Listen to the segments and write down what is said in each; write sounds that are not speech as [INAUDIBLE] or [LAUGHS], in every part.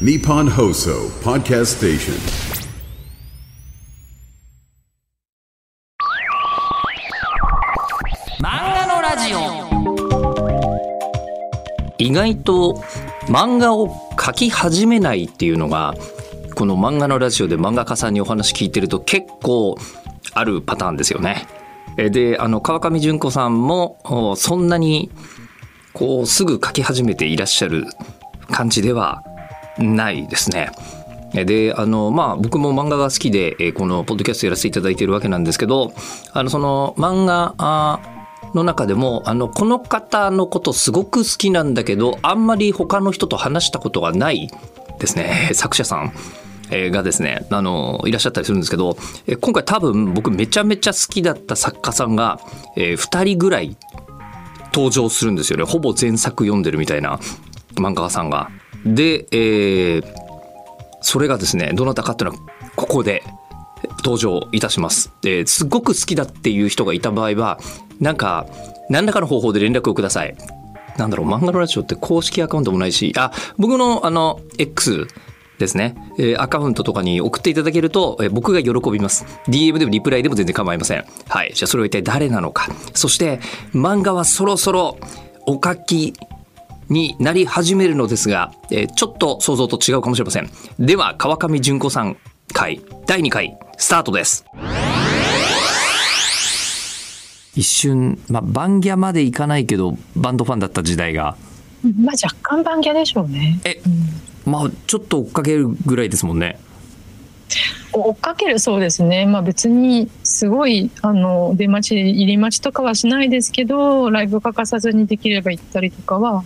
Nippon Hoso Podcast Station. 漫画のラジオ意外と漫画を描き始めないっていうのがこの漫画のラジオで漫画家さんにお話聞いてると結構あるパターンですよね。であの川上純子さんもそんなにこうすぐ描き始めていらっしゃる感じではないですね。であのまあ僕も漫画が好きでこのポッドキャストやらせていただいているわけなんですけどあのその漫画の中でもあのこの方のことすごく好きなんだけどあんまり他の人と話したことがないですね [LAUGHS] 作者さんがですねあのいらっしゃったりするんですけど今回多分僕めちゃめちゃ好きだった作家さんが、え2人ぐらい登場するんですよねほぼ前作読んでるみたいな漫画家さんが。で、えーそれがですねどなたかっていうのはここで登場いたします。ですっごく好きだっていう人がいた場合はなんか何らかの方法で連絡をください。なんだろう漫画のラジオって公式アカウントもないしあ僕のあの X ですね、えーアカウントとかに送っていただけると、えー僕が喜びます。DM でもリプライでも全然構いません。はい。じゃあそれは一体誰なのか。そして漫画はそろそろお書きになり始めるのですが、えーちょっと想像と違うかもしれませんでは川上純子さん回第2回スタートです一瞬、まあ、バンギャまでいかないけどバンドファンだった時代がまあ若干番ギャでしょうね。えまあちょっと追っかけるぐらいですもんね追っかけるそうですね。まあ別にすごいあの出待ち入り待ちとかはしないですけど、ライブ欠かさずにできれば行ったりとかは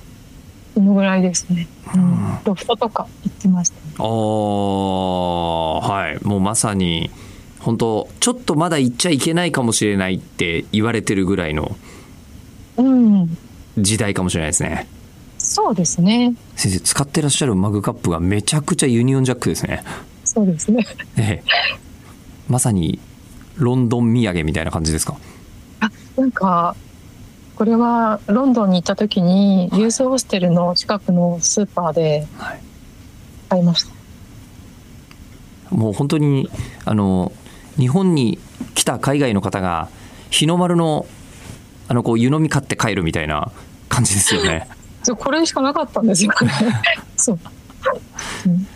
そのぐらいですね。うん、ロフトとか行ってました、ね。ああはいもうまさに本当ちょっとまだ行っちゃいけないかもしれないって言われてるぐらいのうん、時代かもしれないですねそうですね。先生使ってらっしゃるマグカップがめちゃくちゃユニオンジャックですねそうですね。ええまさにロンドン土産みたいな感じですか？あ、なんかこれはロンドンに行った時にユースホステルの近くのスーパーではい買いました。もう本当にあの日本に来た海外の方が日の丸のあのこう湯飲み買って帰るみたいな感じですよね [LAUGHS] これしかなかったんですよね。[LAUGHS] そう。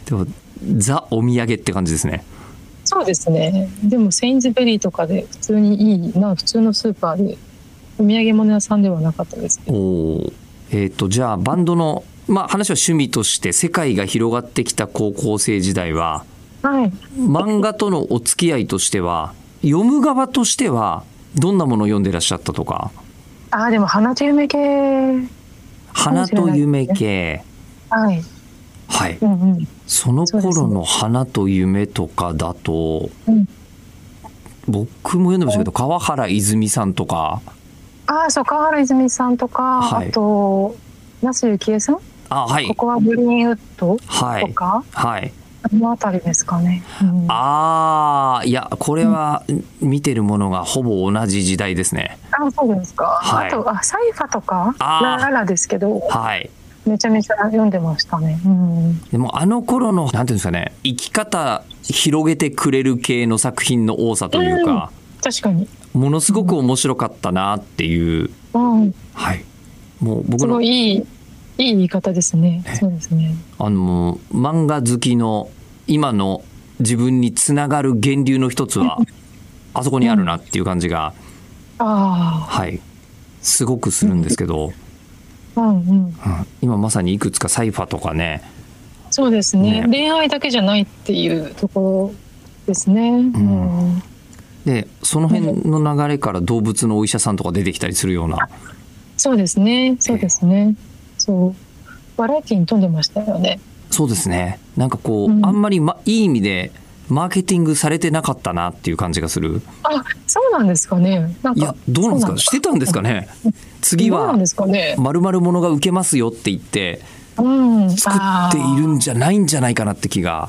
でもザお土産って感じですねそうですね。でもセインズベリーとかで普通にいいな普通のスーパーでお土産物屋さんではなかったですけど。おーえっ、とじゃあバンドのまあ話は趣味として世界が広がってきた高校生時代ははい。漫画とのお付き合いとしては読む側としてはどんなものを読んでらっしゃったとか？ああでも花と夢系。花と夢系はい。はいうんうん。その頃の花と夢とかだと、うん僕も読んでましたけど川原泉さんとかああそう川原泉さんとか、はいあと那須幸恵さん？あはいここはグリーンウッド？はいとか、はいあのあたりですかね。うん、あああいやこれは見てるものがほぼ同じ時代ですねあそうですか。はいあとあサイファとかラララですけどはいめちゃめちゃ読んでましたね。うん。でもあの頃のなんていうんですかね生き方広げてくれる系の作品の多さというか、確かに。ものすごく面白かったなっていう、うん。はいもう僕のいいいいい言い方ですね。そうですね。あの漫画好きの今の自分につながる源流の一つは [LAUGHS] あそこにあるなっていう感じが、あはいすごくするんですけど、あ、うんうん。うん今まさにいくつかサイファとかねそうですねね恋愛だけじゃないっていうところですね。うん。でその辺の流れから動物のお医者さんとか出てきたりするようなそうですね。そうですね。そう。バラエティに富んでましたよね。そうですねなんかこう、うんあんまり、ま、いい意味でマーケティングされてなかったなっていう感じがするあ、そうなんですかね。なんかいやどうなんですか？そしてたんですかね？次はどうなんですかね？〇〇ものが受けますよって言ってうん。作っているんじゃないんじゃないかなって気が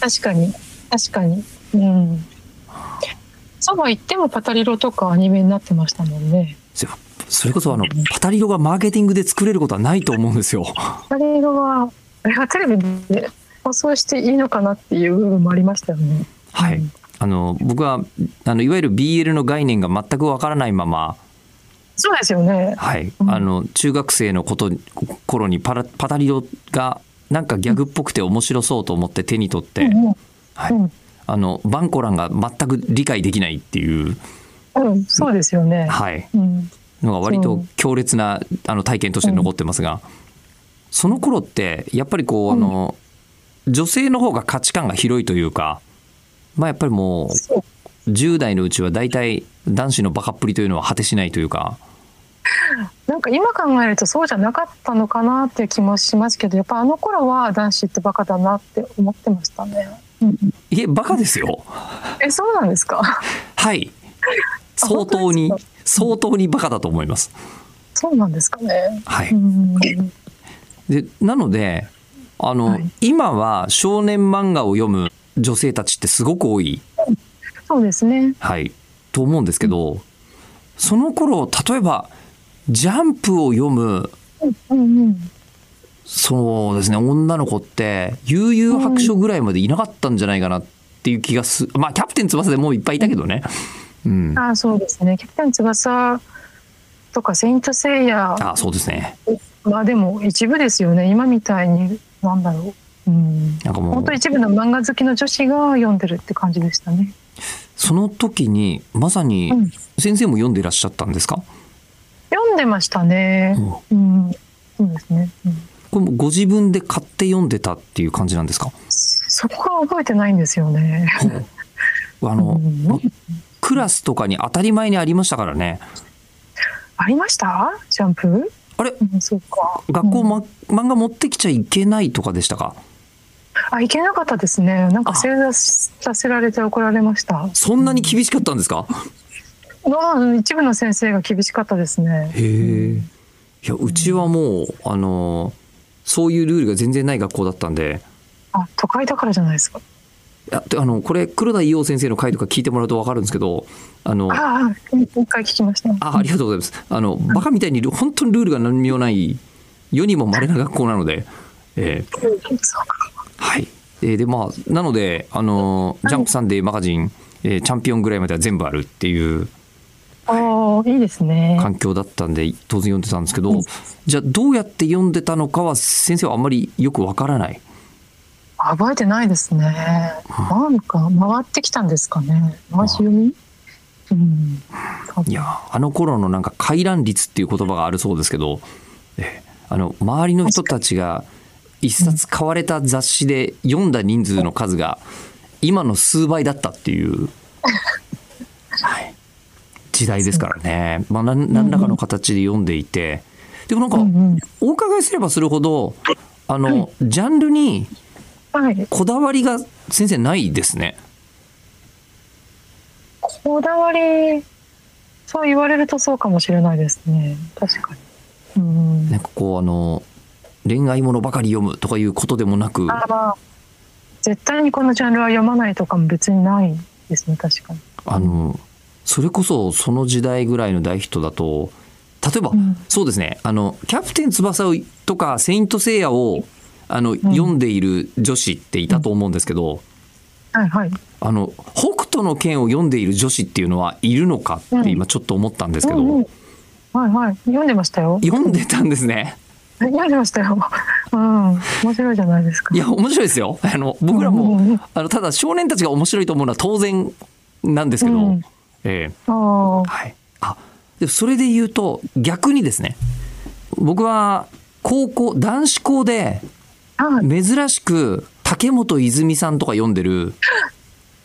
確かに確かに。うん。そうは言ってもパタリロとかアニメになってましたもんね。そそれこそあのパタリロがマーケティングで作れることはないと思うんですよ。パタリロはあれはテレビでまあ、そうしていいのかなっていう部分もありましたよね。はい、うん。あの僕はあのいわゆる BL の概念が全くわからないまま、そうですよね。はい、うん。あの中学生のこと頃にパラパタリオがなんかギャグっぽくて面白そうと思って手に取って、うんうん。はい。うんあのバンコランが全く理解できないっていう、うん、そうですよね。はい、うん、のが割と強烈なあの体験として残ってますが、その頃ってやっぱりこうあの、女性の方が価値観が広いというか、まあ、やっぱりもう10代のうちは大体男子のバカっぷりというのは果てしないというか、なんか今考えるとそうじゃなかったのかなっていう気もしますけどやっぱあの頃は男子ってバカだなって思ってましたね。うん、いえバカですよ。えそうなんですか？はい。相当に相当にバカだと思います。そうなんですかね。はい、うん、でなのであの、はい。今は少年漫画を読む女性たちってすごく多い。そうですね。はい、と思うんですけど、その頃例えばジャンプを読むうんうん。そうですね女の子って悠々白書ぐらいまでいなかったんじゃないかなっていう気がすまあキャプテン翼でもういっぱいいたけどね。うん、あそうですね。キャプテン翼とかセイントセイヤあそうですねまあでも一部ですよね。今みたいになんだろう。うん。なんかもう本当一部の漫画好きの女子が読んでるって感じでしたね。その時にまさにうん先生も読んでいらっしゃったんですか、読んでましたね。うん。そうですね。うんこれもご自分で買って読んでたっていう感じなんですか？そこが覚えてないんですよね。あの、うん。クラスとかに当たり前にありましたからね。ありました？ジャンプ？あれ？うん、そうか。学校、うん。ま、漫画持ってきちゃいけないとかでしたか？あ、いけなかったですね。なんか正座させられて怒られました。そんなに厳しかったんですか？の一部の先生が厳しかったですね。へえ。いやうちはもうあのそういうルールが全然ない学校だったんで。あ、都会だからじゃないですか？いやであのこれ黒田伊代先生の回とか聞いてもらうと分かるんですけどあのあああ、一回聞きました。ありがとうございます。あのバカみたいにル本当にルールが何にもない世にも稀な学校なので、えーはい。えーでまあなのであのジャンプサンデーマガジン、えーチャンピオンぐらいまでは全部あるっていうああ、いいですね。環境だったんで当然読んでたんですけどじゃあどうやって読んでたのかは先生はあんまりよくわからない覚えてないですね。なんか回ってきたんですかね。回し読み？うん。いやあの頃のなんか回覧率っていう言葉があるそうですけど、えあの周りの人たちが一冊買われた雑誌で読んだ人数の数が今の数倍だったっていう、[LAUGHS] はい、時代ですからね、まあ、なん何らかの形で読んでいてでもなんかうんうんお伺いすればするほどあのジャンルにはい。こだわりが先生ないですね。こだわり、そう言われるとそうかもしれないですね。確かに。うん。なんかこうあの恋愛ものばかり読むとかいうことでもなくあまあ、絶対にこのジャンルは読まないとかも別にないですね、確かに。あのそれこそその時代ぐらいの大ヒットだと例えば、うんそうですねあの「キャプテン翼」をとか「セイント・セイヤ」をあの、読んでいる女子っていたと思うんですけど、はいはい。あの北斗の拳を読んでいる女子っていうのはいるのかって今ちょっと思ったんですけど、うんうんはいはい。読んでましたよ。読んでたんですね。[LAUGHS] 読んでましたよ。うん。面白いじゃないですか。いや面白いですよ。あの僕らうんうんうもんあのただ少年たちが面白いと思うのは当然なんですけど、うんええああ。はい、あでそれで言うと逆にですね僕は高校男子校ではい。珍しく竹本泉さんとか読んでる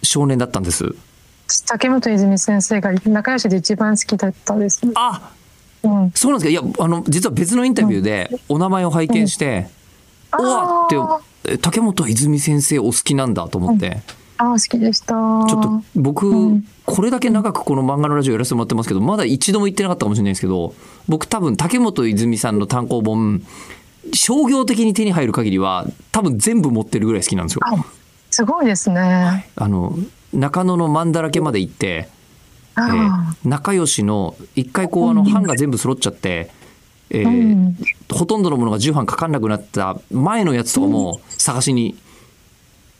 少年だったんです。竹本泉先生が仲良しで一番好きだったです。あうん。そうなんですかいやあの実は別のインタビューでお名前を拝見して「うんおわ!」って竹本泉先生お好きなんだと思って、ああ、好きでした。ちちょっと僕、うんこれだけ長くこの漫画のラジオやらせてもらってますけどまだ一度も言ってなかったかもしれないですけど僕多分竹本泉さんの単行本商業的に手に入る限りは多分全部持ってるぐらい好きなんですよ。あ、すごいですね。あの中野のマンだらけまで行って、えあー仲良しの一回こうあの版が全部揃っちゃって、えあ。ーうん。ほとんどのものが重版かかんなくなった前のやつとかも探しに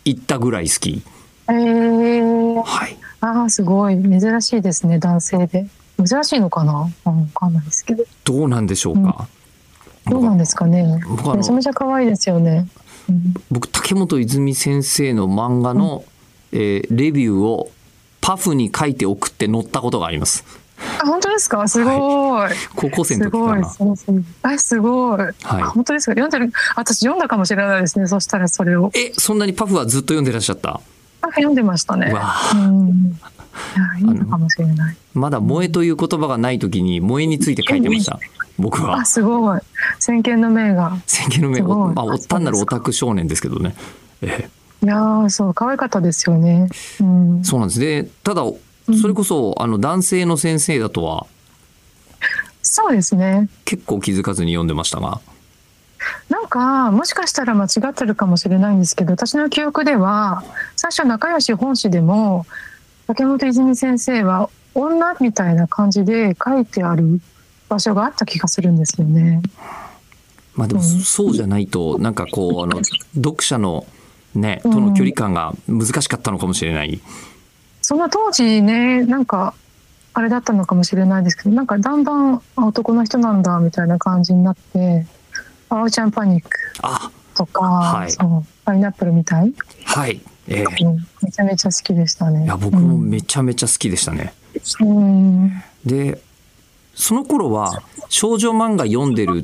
言ったぐらい好き。えー、はい。ああすごい。珍しいですね男性で。珍しいのかな？あわかんないですけど。どうなんでしょうか？どうなんですかね？めちゃめちゃ可愛いですよね、うん。僕竹本泉先生の漫画の、えーレビューをパフに書いて送って載ったことがあります。あ本当ですか？すごい、高校生のすごい時かな。すごい、あ本当ですか？読んでる？私読んだかもしれないですねそしたらそれを。え、そんなにパフはずっと読んでらっしゃった？あ読んでましたね。いやいいのかもしれない。まだ萌えという言葉がない時に萌えについて書いてました。僕は。あ。すごい。先見の明が。先見の目すごい。まあ、お単なるオタク少年ですけどね。えいやーそう可愛かったですよね。うん。ーそうなんです。で、ただ、それこそ、あの、男性の先生だとは、そうですね。結構気づかずに読んでましたが。なんかもしかしたら間違ってるかもしれないんですけど私の記憶では最初仲良し本誌でも竹本泉先生は女みたいな感じで書いてある場所があった気がするんですよね。まあでも、うんそうじゃないと、なんかこう、あの、読者の、ね、との距離感が難しかったのかもしれない。その当時ねなんかあれだったのかもしれないですけどなんかだんだんあ男の人なんだみたいな感じになって「あおちゃんパニックあ、」とか、はいそうパイナップルみたい、はい。えーうんめちゃめちゃ好きでしたね。いや、僕もめちゃめちゃ好きでしたね。うんで、その頃は少女漫画読んでる、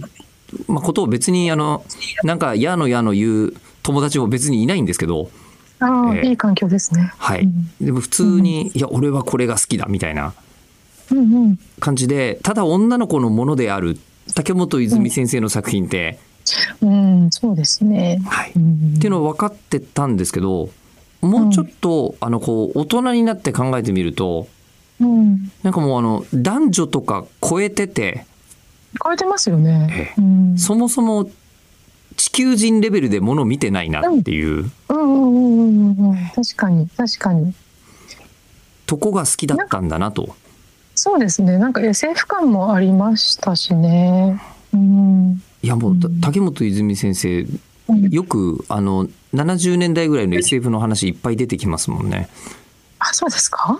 まあ、ことを別にあの、なんかやのやの言う友達も別にいないんですけど、ああ、ええいい環境ですね。はい。うんでも普通に、いや、俺はこれが好きだみたいな。感じで、ただ女の子のものである竹本泉先生の作品って、うん、そうですね。はい。うんっていうのは分かってたんですけど、もうちょっと、あの、こう、大人になって考えてみると、うん、なんかもうあの、男女とか超えてて、変えてますよねえ。うん、そもそも地球人レベルでもの見てないなっていううんうんうんうんうん、確かに確かに。とこが好きだったんだなと。そうですね。なんか SF 感もありましたしね。うん。いやもう、竹本泉先生、よくあの、70年代ぐらいの SF の話いっぱい出てきますもんね。あ、そうですか？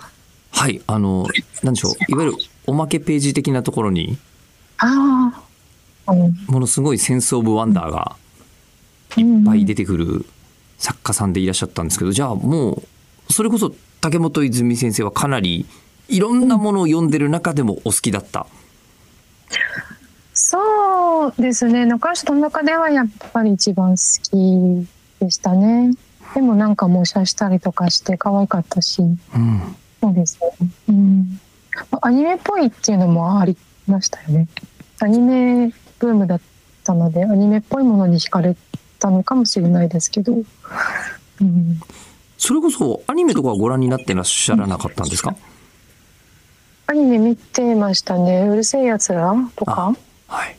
はい。あの、なんでしょう。いわゆるおまけページ的なところに、ああ。うん。ものすごいセンスオブワンダーがいっぱい出てくる作家さんでいらっしゃったんですけど、じゃあもう、それこそ竹本泉先生はかなりいろんなものを読んでる中でもお好きだった？そうですね。中吉の中ではやっぱり一番好きでしたね。でもなんか模写したりとかして可愛かったし。うん。そうですね。うん。アニメっぽいっていうのもありましたよね。アニメブームだったので、アニメっぽいものに惹かれたのかもしれないですけど。[LAUGHS] うん。それこそアニメとかはご覧になってらっしゃらなかったんですか？アニメ見てましたね。うるせえやつらとか。はい。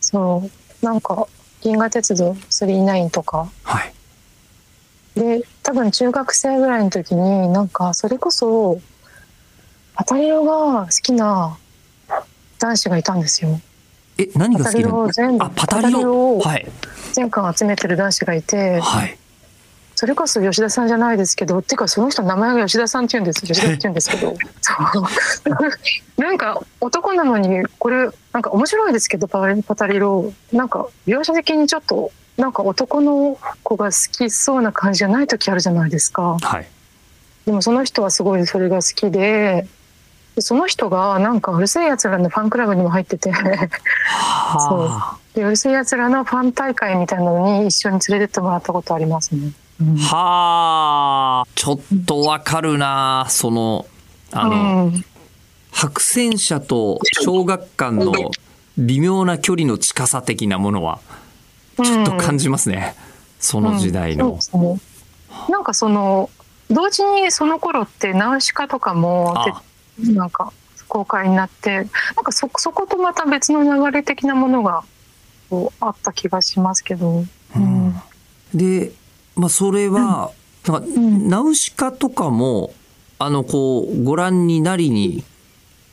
そう。なんか、銀河鉄道39とか。はい。で、多分中学生ぐらいの時に、なんか、それこそ、パタリロが好きな男子がいたんですよ。え、何が好きなパタリロをの全部あ、パタリロロ。をはい。全巻集めてる男子がいて、はい。それこそ吉田さんじゃないですけど、っていうかその人の名前が吉田さんって言うんです。[LAUGHS] 吉田って言うんですけど。そうなんか男なのに、これ、なんか面白いですけど、パタリパタリロ。なんか描写的にちょっと、なんか男の子が好きそうな感じじゃない時あるじゃないですか。はい。でもその人はすごいそれが好きで、でその人がなんかうるせえ奴らのファンクラブにも入ってて、はあ。はあ。ちょっとわかるな。その、あの、うん。白戦車と小学館の微妙な距離の近さ的なものは、ちょっと感じますね。その時代の。ね。なんかその同時にその頃ってナウシカとかもなんか公開になってなんかそそことまた別の流れ的なものがこうあった気がしますけど、うん。で、まあ、それは、なんか、んナウシカとかも、あの、こう、ご覧になりに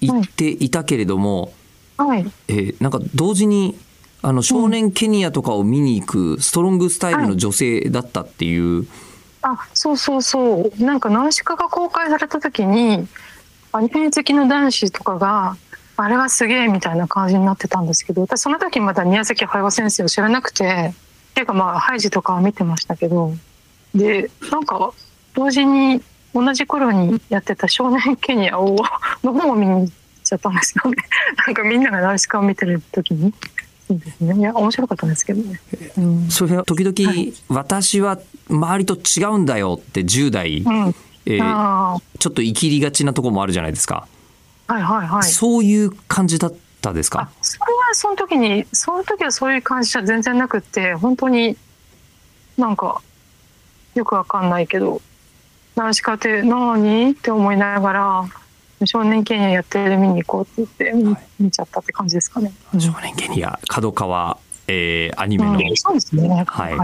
行っていたけれども、はい。えーなんか同時に、あの、少年ケニアとかを見に行くストロングスタイルの女性だったっていう。あそうそうそう。なんかナウシカが公開された時にアニメ好きの男子とかがあれはすげえみたいな感じになってたんですけど私その時まだ宮崎駿先生を知らなくてっていうかまあハイジとかは見てましたけどでなんか同時に同じ頃にやってた「少年ケニアを」の方を見に行っちゃったんですよね。[LAUGHS] なんかみんながナウシカを見てる時に。そうですね。いや面白かったんですけどね、うん。それは時々、はい。私は周りと違うんだよって10代、うん。えーあちょっと生きりがちなところもあるじゃないですか、あはいはいはい。そういう感じだったですか？あそれはその時にその時はそういう感じじゃ全然なくって本当になんかよくわかんないけど「ナウシカって何?」って思いながら「少年ケニアやってる見に行こう」って言って見,、はい見ちゃったって感じですかね。うん少年ケニア角川、えーアニメの、うんそうですね。はい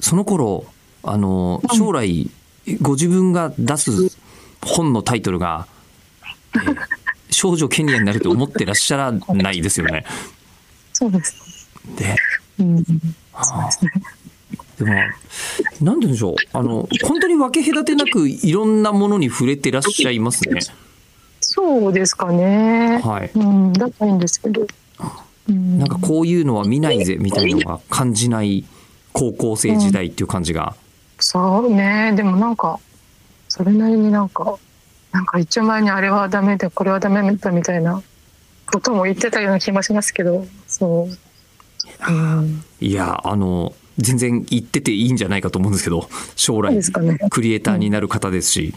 その頃あのうん将来ご自分が出す本のタイトルが「えー [LAUGHS] 少女ケニアになると思ってらっしゃらないですよね。そうです。でうん、あそうでもなんて言うんでしょうあの本当に分け隔てなくいろんなものに触れてらっしゃいますね。そうですかね。はいうん、だったらいいんですけど。うん、なんかこういうのは見ないぜみたいなのが感じない高校生時代っていう感じが、そうねでもなんかそれなりになんかなんか一丁前にあれはダメでこれはダメだみたいなことも言ってたような気もしますけどそう、うん、いやあの全然言ってていいんじゃないかと思うんですけど将来クリエイターになる方ですし、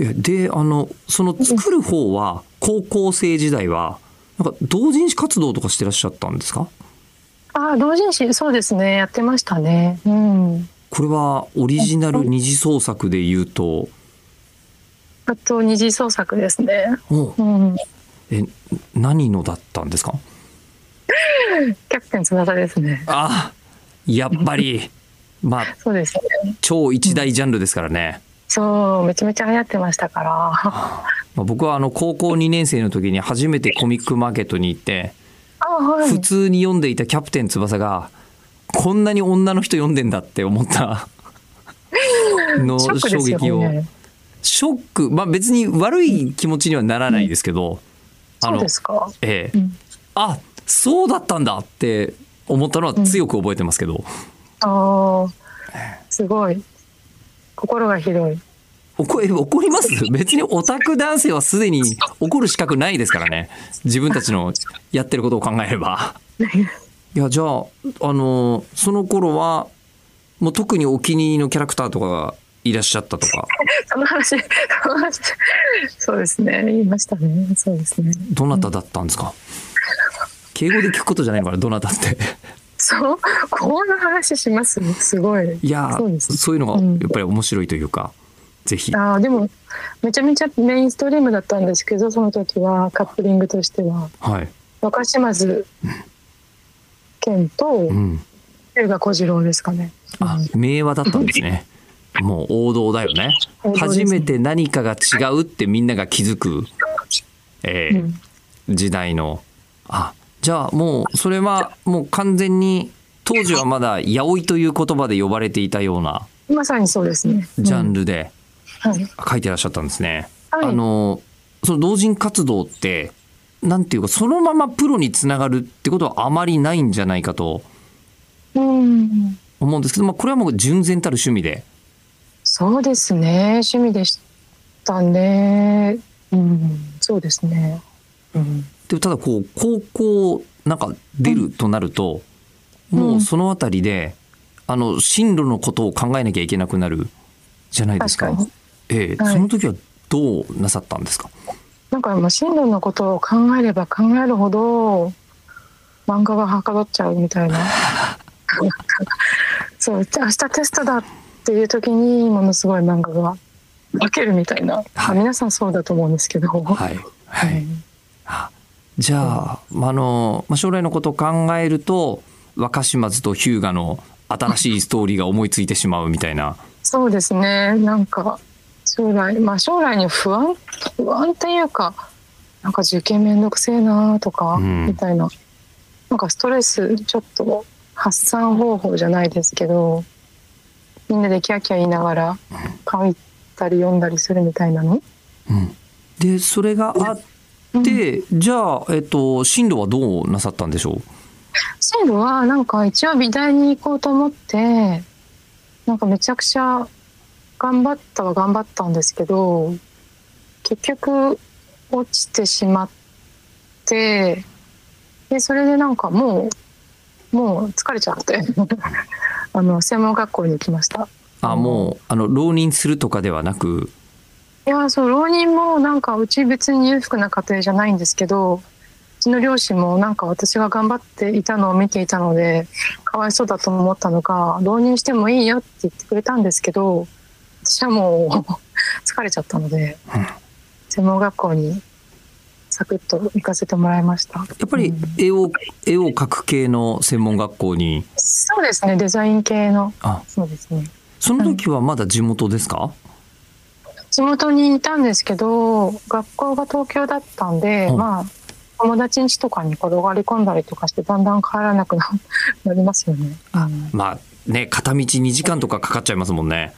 えであのその作る方は高校生時代はなんか同人誌活動とかしてらっしゃったんですか？ああ同人誌そうですね。やってましたね。うん。これはオリジナル二次創作で言うとあと二次創作ですね。おう。ん。え何のだったんですか？キャプテン翼ですね。あやっぱり。[LAUGHS] まあそうですね。超一大ジャンルですからね。そうめちゃめちゃ流行ってましたから。まあ僕はあの高校2年生の時に初めてコミックマーケットに行ってあはい。普通に読んでいた「キャプテン翼」がこんなに女の人読んでんだって思ったの衝撃をねショックまあ別に悪い気持ちにはならないですけどあそうのですか？ええ。うん。あそうだったんだって思ったのは強く覚えてますけど。ああすごい。心が広い。怒え怒ります？[LAUGHS] 別にオタク男性はすでに怒る資格ないですからね。自分たちのやってることを考えれば。[LAUGHS] いやじゃああのその頃はもう特にお気に入りのキャラクターとかがいらっしゃったとか。[LAUGHS] その話、その話、そうですね、言いましたね。そうですね。どなただったんですか？敬語で聞くことじゃないのかなどなたって。そう、こんな話します？すごい。いやそうそういうのがうん。やっぱり面白いというか、ぜひ。ああ、でも、めちゃめちゃメインストリームだったんですけど、その時はカップリングとしては。はい、若島津健とうん、龍河小次郎ですかね。あ名話だったんですね [LAUGHS] もう王道だよねね初めて何かが違うってみんなが気づく、えーうん時代のあじゃあもうそれはもう完全に当時はまだ八百という言葉で呼ばれていたようなまさにそうですね。ジャンル。ルではい。書いてらっしゃったんですね。はいあのその同人活動ってなんていうかそのままプロにつながるってことはあまりないんじゃないかとうん。思うんですけど、まあ、これはもう純然たる趣味でそうですね。趣味でしたね。うん。そうですね。うん。でただこう高校なんか出るとなると、もうそのあたりであの進路のことを考えなきゃいけなくなるじゃないですか。確かにええはいその時はどうなさったんですか？なんかまあ進路のことを考えれば考えるほど漫画がはかどっちゃうみたいな [LAUGHS] そう明日テストだっていう時にものすごい漫画が分けるみたいな、あ皆さんそうだと思うんですけど、はい、ははいじゃあ、まああのまあ、将来のことを考えると若島津と日向の新しいストーリーが思いついてしまうみたいな。そうですね。なんか将来まあ将来に不安不安っていうかなんか受験めんどくせえなとか、うん。みたいな。なんかストレスちょっと発散方法じゃないですけどみんなでキャーキャー言いながら書いたり読んだりするみたいなの？うん、でそれがあって、じゃあ、えっと、進路はどうなさったんでしょう？進路はなんか一応美大に行こうと思ってなんかめちゃくちゃ頑張ったは頑張ったんですけど結局落ちてしまってでそれでなんかもうもう疲れちゃってあの専門学校に行きました。あもうあの浪人するとかではなく？いやそう浪人もなんかうち別に裕福な家庭じゃないんですけどうちの両親もなんか私が頑張っていたのを見ていたのでかわいそうだと思ったのか浪人してもいいよって言ってくれたんですけど私はもう [LAUGHS] 疲れちゃったので、うん。専門学校にサクッと行かせてもらいました。やっぱり絵を絵を描く系の専門学校に？そうですね。デザイン系の。あ。そうですね。その時はまだ地元ですか、地元にいたんですけど学校が東京だったんで、うん。まあ友達ん家とかに転がり込んだりとかしてだんだん帰らなくななりますよね。うん。まあね片道2時間とかかかっちゃいますもんね。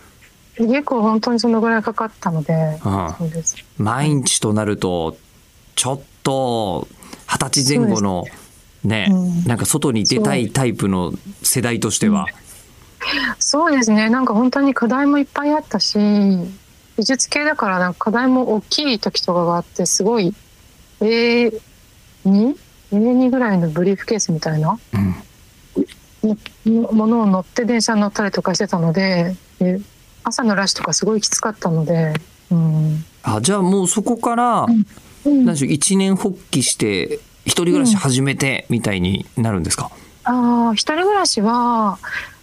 結構本当にそのぐらいかかったので、うん。そうです。毎日となるとちょっと二十歳前後のね、うんなんか外に出たいタイプの世代としては、そうですね。なんか本当に課題もいっぱいあったし、美術系だからなんか課題も大きい時とかがあって、すごい A2?A2 ぐらいのブリーフケースみたいな？うんものを乗って電車に乗ったりとかしてたので、で朝のラッシュとかすごいきつかったので、うん。あじゃあもうそこから、うん何でしょう一年発起して一人暮らし始めてみたいになるんですか、ああ、一人暮らしは、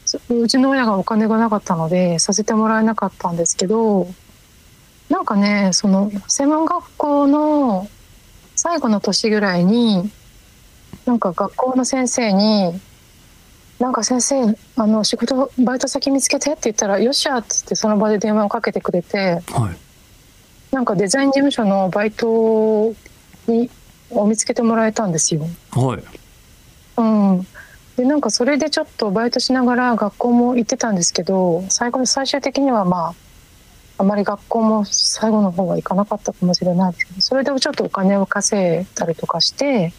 そうちの親がお金がなかったので、させてもらえなかったんですけど、なんかね、その、専門学校の最後の年ぐらいに、なんか学校の先生に、なんか先生、あの、仕事、バイト先見つけてって言ったら、よっしゃって言ってその場で電話をかけてくれて、はいなんかデザイン事務所のバイトに、を見つけてもらえたんですよ。はいうん、でなんかそれでちょっとバイトしながら学校も行ってたんですけど最後の最終的にはまああまり学校も最後の方は行かなかったかもしれないですけどそれでちょっとお金を稼いだりとかして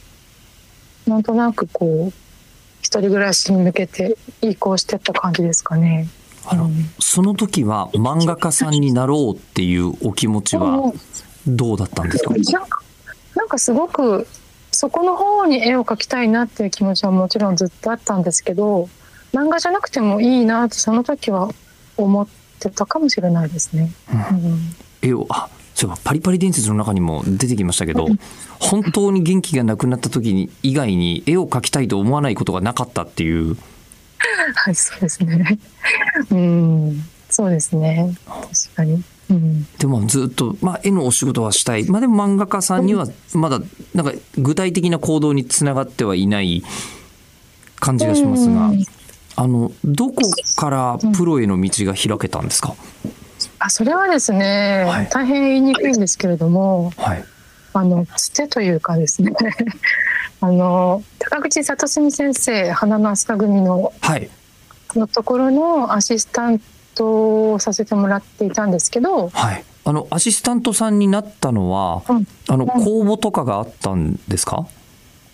なんとなくこう一人暮らしに向けて移行してった感じですかね。あの、うん。その時は漫画家さんになろうっていうお気持ちはどうだったんですか、なんかなんかすごくそこの方に絵を描きたいなっていう気持ちはもちろんずっとあったんですけど漫画じゃなくてもいいなってその時は思ってたかもしれないですね。うん。絵をあそういえばパリパリ伝説の中にも出てきましたけど本当に元気がなくなった時に以外に絵を描きたいと思わないことがなかったっていう [LAUGHS] はい、そうですね。うん、そうですね。確かに。うん、でもずっと、まあ、絵のお仕事はしたい、まあ、でも漫画家さんにはまだなんか具体的な行動につながってはいない感じがしますが、うん。あのどこからプロへの道が開けたんですか、あ、それはですね、はい。大変言いにくいんですけれども、はい。あのつてというかですね。あの高口里澄先生花の飛鳥組のはい。のところのアシスタントをさせてもらっていたんですけど、はい。あのアシスタントさんになったのは、うん。あの公募とかがあったんですか、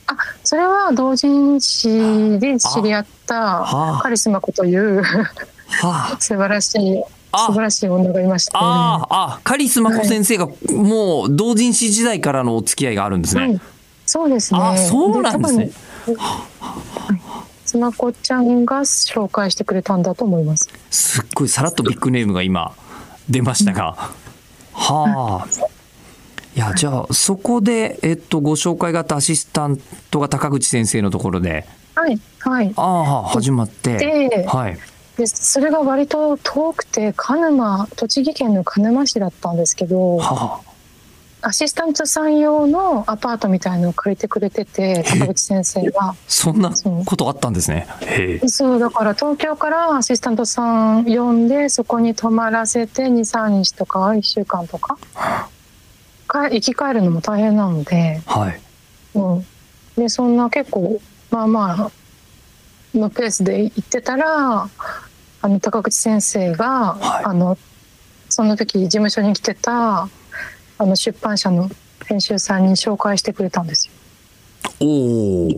あそれは同人誌で知り合ったはあ。カリスマ子というはあ。[LAUGHS] 素晴らしいあ。素晴らしい女がいまして、あああカリスマ子先生がもう同人誌時代からのお付き合いがあるんですね。はい、そうですね。あそうなんですね。多分スマコちゃんが紹介してくれたんだと思います。すっごいさらっとビッグネームが今出ましたが。はあ。いやじゃあそこで、えっと、ご紹介があったアシスタントが高口先生のところではいはい。ああ始まってではいでそれが割と遠くて鹿沼栃木県の鹿沼市だったんですけどはアシスタントさん用のアパートみたいのを借りてくれてて高口先生が。あそんなことあったんですね。そう。だから東京からアシスタントさん呼んでそこに泊まらせて23日とか1週間とかか生き返るのも大変なので。はい。うん、でそんな結構まあまあのペースで行ってたらあの高口先生が、はい。あのその時事務所に来てたあの出版社の編集さんに紹介してくれたんですよ。おお、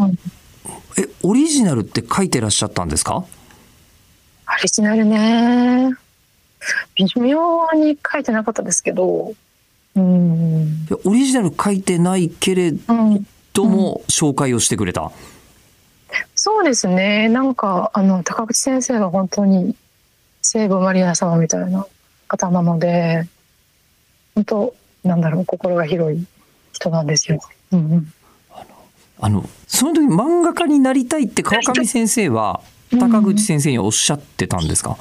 うん。えオリジナルって書いてらっしゃったんですか？オリジナルね。微妙に書いてなかったですけど。うん、オリジナル書いてないけれうん、ども紹介をしてくれた、そうですね。なんかあの高口先生が本当に聖母マリア様みたいな方なので本当なんだろう心が広い人なんですよ。うんうん。あのその時漫画家になりたいって川上先生はうん。高口先生におっしゃってたんですか、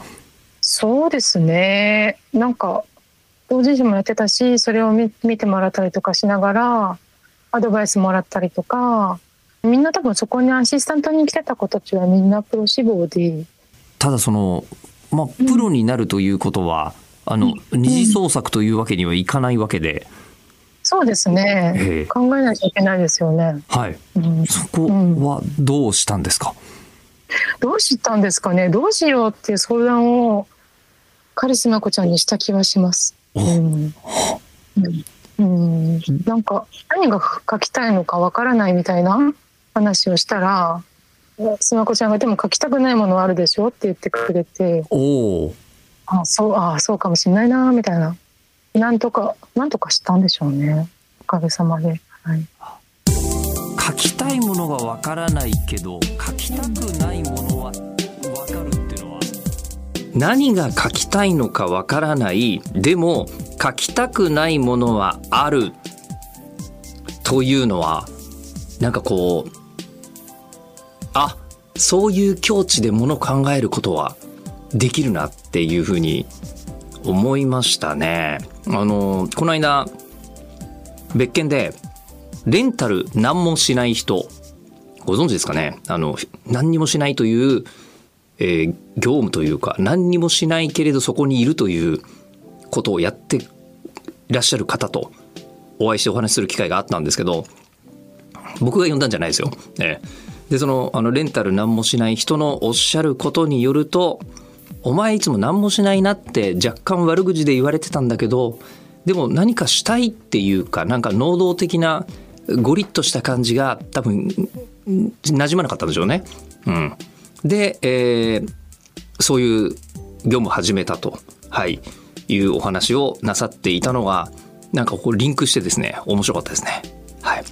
そうですね。なんか同人誌もやってたしそれを見見てもらったりとかしながらアドバイスもらったりとかみんな多分そこにアシスタントに来てた子たちはみんなプロ志望で。ただその、まあ、プロになるということは、あの二次創作というわけにはいかないわけで、そうですええ。ね考えなきゃいけないですよね。はい、うん。そこはどうしたんですか、どうしたんですかね。どうしようっていう相談をカリスマ子ちゃんにした気はします。お。うん。うん、なんか何が書きたいのかわからないみたいな話をしたらスマコちゃんが「でも書きたくないものはあるでしょ」って言ってくれて。おお「あそうあそうかもしれないな」みたいな。なんとかなんとかしたんでしょうね。おかげさまで。はい。書きたいものがわからないけど書きたくないものはわかるっていうのは。何が書きたいのかわからない。でも書きたくないものはあるというのはなんかこうあそういう境地でもの考えることはできるな。ってていうふうに思いましたね。あのこの間別件でレンタル何もしない人ご存知ですかね？あの何にもしないという、えー業務というか何にもしないけれどそこにいるということをやっていらっしゃる方とお会いしてお話しする機会があったんですけど僕が呼んだんじゃないですよ。ええでそのあのレンタル何もしない人のおっしゃることによると「お前いつも何もしないな」って若干悪口で言われてたんだけどでも何かしたいっていうかなんか能動的なゴリッとした感じが多分ん馴染まなかったんでしょうね。うん、で、えーそういう業務始めたと、はい、いうお話をなさっていたのがなんかこうリンクしてですね面白かったですね。はい、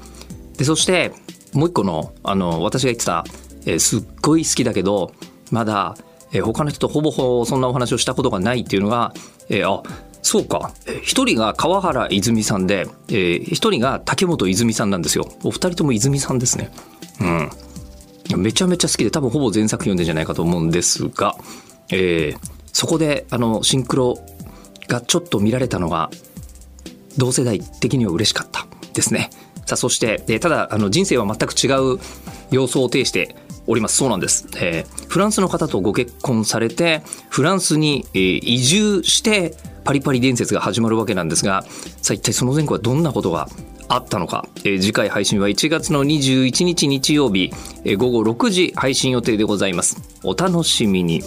でそしてもう一個のあの私が言ってた、えーすっごい好きだけどまだ、えー他の人とほぼほぼそんなお話をしたことがないっていうのが、えーあそうか。えー一人が川原泉さんでえー人が竹本泉さんなんですよ。お二人とも泉さんですね。うん。めちゃめちゃ好きで多分ほぼ全作読んでんじゃないかと思うんですが、えーそこであのシンクロがちょっと見られたのが同世代的には嬉しかったですね。さあそして、えーただあの人生は全く違う様相を呈しております。そうなんです、えーフランスの方とご結婚されてフランスに、移住してパリパリ伝説が始まるわけなんですがさあ一体その前後はどんなことがあったのか、えー次回配信は1月の21日日曜日、えー午後6時配信予定でございます。お楽しみに。